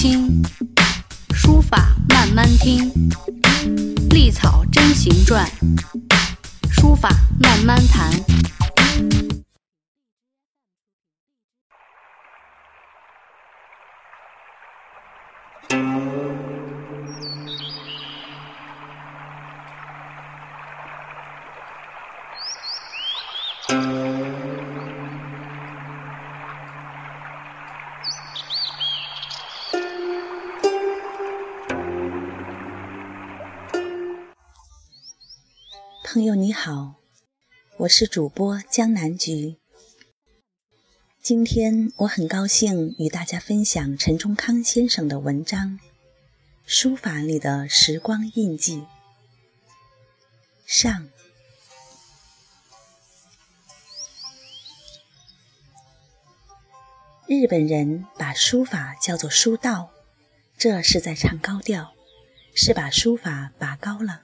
清，书法慢慢听，隶草真行传，书法慢慢谈。朋友你好，我是主播江南菊。今天我很高兴与大家分享陈忠康先生的文章《书法里的时光印记》上。日本人把书法叫做书道，这是在唱高调，是把书法拔高了。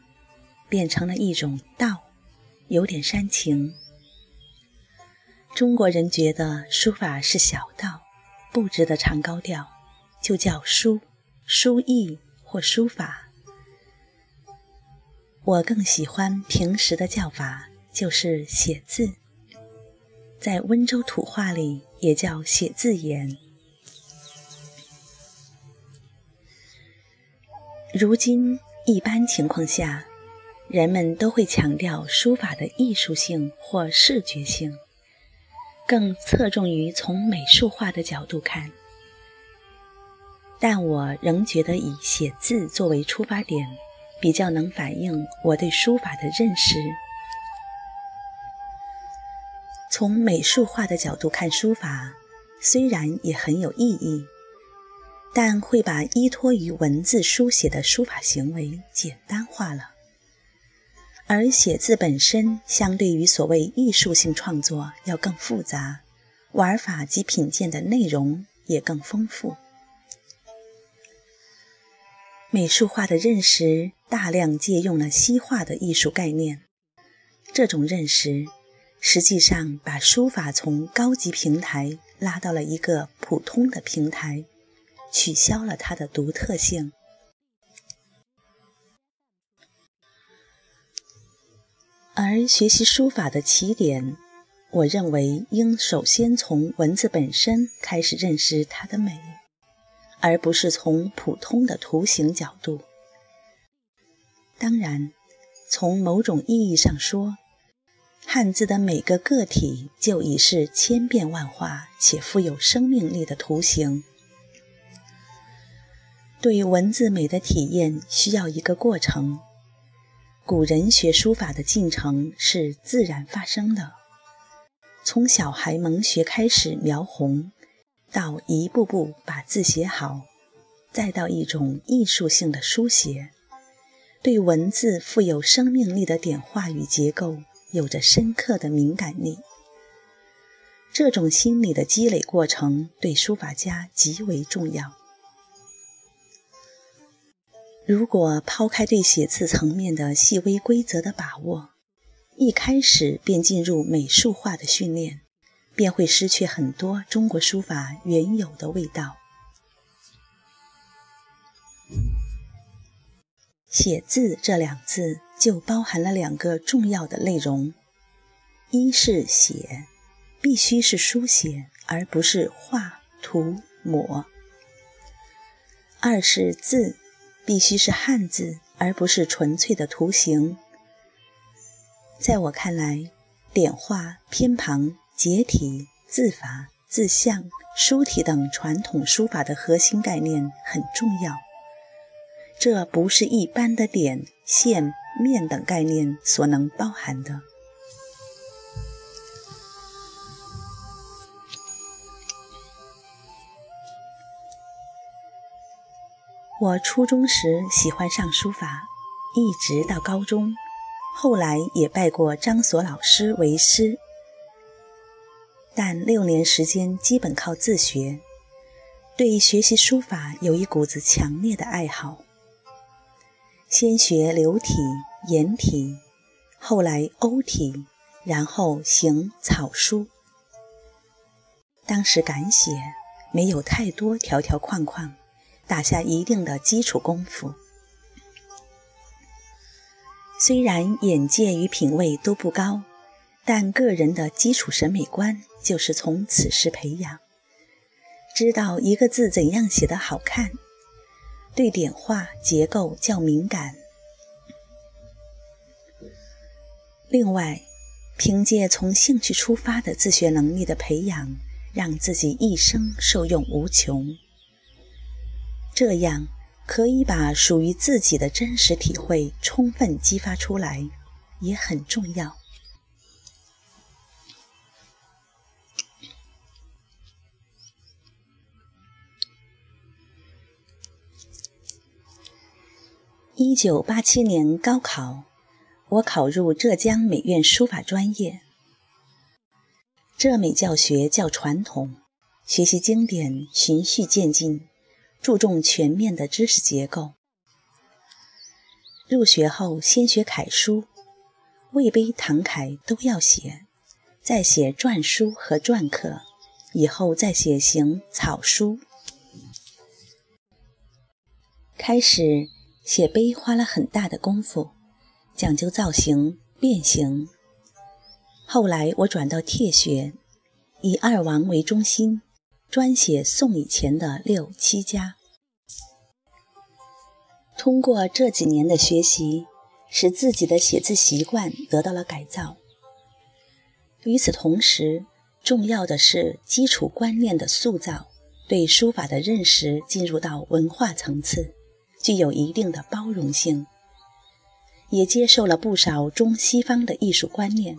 变成了一种道，有点煽情。中国人觉得书法是小道，不值得唱高调，就叫书、书艺或书法。我更喜欢平时的叫法，就是写字，在温州土话里也叫写字言。如今一般情况下。人们都会强调书法的艺术性或视觉性，更侧重于从美术化的角度看。但我仍觉得以写字作为出发点，比较能反映我对书法的认识。从美术化的角度看书法，虽然也很有意义，但会把依托于文字书写的书法行为简单化了。而写字本身，相对于所谓艺术性创作要更复杂，玩法及品鉴的内容也更丰富。美术化的认识大量借用了西化的艺术概念，这种认识实际上把书法从高级平台拉到了一个普通的平台，取消了它的独特性。而学习书法的起点，我认为应首先从文字本身开始认识它的美，而不是从普通的图形角度。当然，从某种意义上说，汉字的每个个体就已是千变万化且富有生命力的图形。对于文字美的体验需要一个过程。古人学书法的进程是自然发生的，从小孩蒙学开始描红，到一步步把字写好，再到一种艺术性的书写，对文字富有生命力的点画与结构有着深刻的敏感力。这种心理的积累过程对书法家极为重要。如果抛开对写字层面的细微规则的把握，一开始便进入美术化的训练，便会失去很多中国书法原有的味道。写字这两字就包含了两个重要的内容：一是写，必须是书写，而不是画、涂、抹；二是字。必须是汉字，而不是纯粹的图形。在我看来，点画、偏旁、结体、字法、字象、书体等传统书法的核心概念很重要。这不是一般的点、线、面等概念所能包含的。我初中时喜欢上书法，一直到高中，后来也拜过张所老师为师，但六年时间基本靠自学。对学习书法有一股子强烈的爱好。先学流体、颜体，后来欧体，然后行草书。当时敢写，没有太多条条框框。打下一定的基础功夫。虽然眼界与品味都不高，但个人的基础审美观就是从此时培养。知道一个字怎样写得好看，对点画结构较敏感。另外，凭借从兴趣出发的自学能力的培养，让自己一生受用无穷。这样可以把属于自己的真实体会充分激发出来，也很重要。一九八七年高考。我考入浙江美院书法专业。浙美教学较传统，学习经典循序渐进，注重全面的知识结构。入学后先学楷书，魏碑、唐楷都要写，再写篆书和篆刻，以后再写行草书。开始写碑花了很大的功夫。讲究造型变形。后来我转到帖学，以二王为中心，专写宋以前的六七家。通过这几年的学习，使自己的写字习惯得到了改造。与此同时，重要的是基础观念的塑造，对书法的认识进入到文化层次，具有一定的包容性。也接受了不少中西方的艺术观念。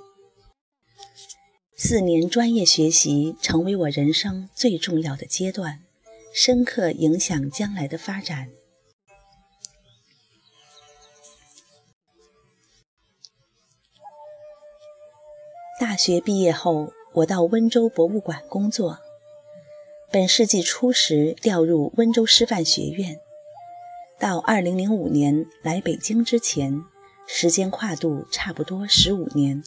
四年专业学习成为我人生最重要的阶段，深刻影响将来的发展。大学毕业后，我到温州博物馆工作。本世纪初时调入温州师范学院，到二零零五年来北京之前。时间跨度差不多十五年。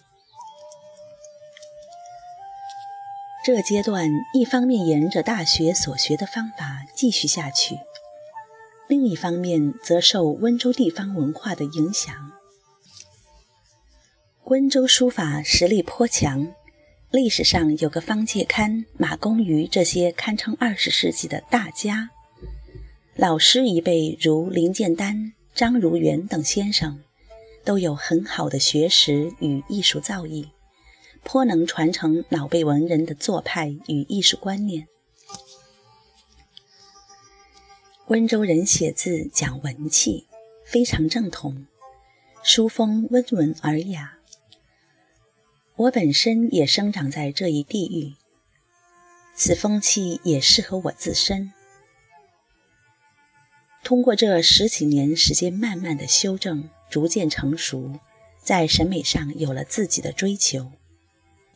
这阶段一方面沿着大学所学的方法继续下去，另一方面则受温州地方文化的影响。温州书法实力颇强，历史上有个方介堪、马公瑜这些堪称二十世纪的大家，老师一辈如林建丹、张如元等先生。都有很好的学识与艺术造诣，颇能传承老辈文人的做派与艺术观念。温州人写字讲文气，非常正统，书风温文尔雅。我本身也生长在这一地域，此风气也适合我自身。通过这十几年时间，慢慢的修正。逐渐成熟，在审美上有了自己的追求，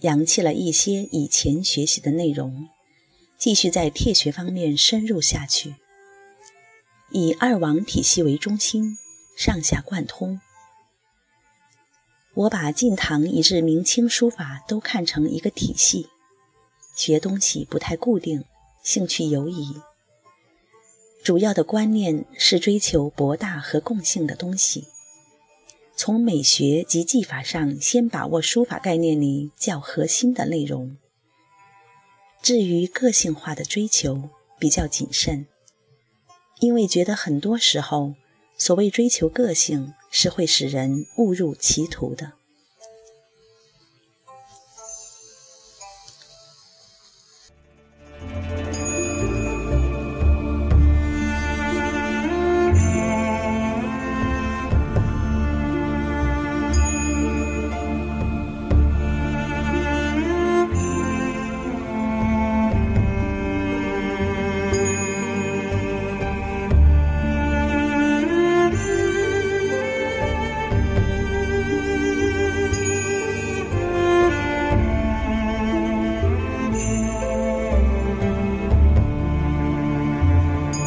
扬弃了一些以前学习的内容，继续在帖学方面深入下去，以二王体系为中心，上下贯通。我把晋唐以至明清书法都看成一个体系，学东西不太固定，兴趣游移，主要的观念是追求博大和共性的东西。从美学及技法上，先把握书法概念里较核心的内容。至于个性化的追求，比较谨慎，因为觉得很多时候，所谓追求个性，是会使人误入歧途的。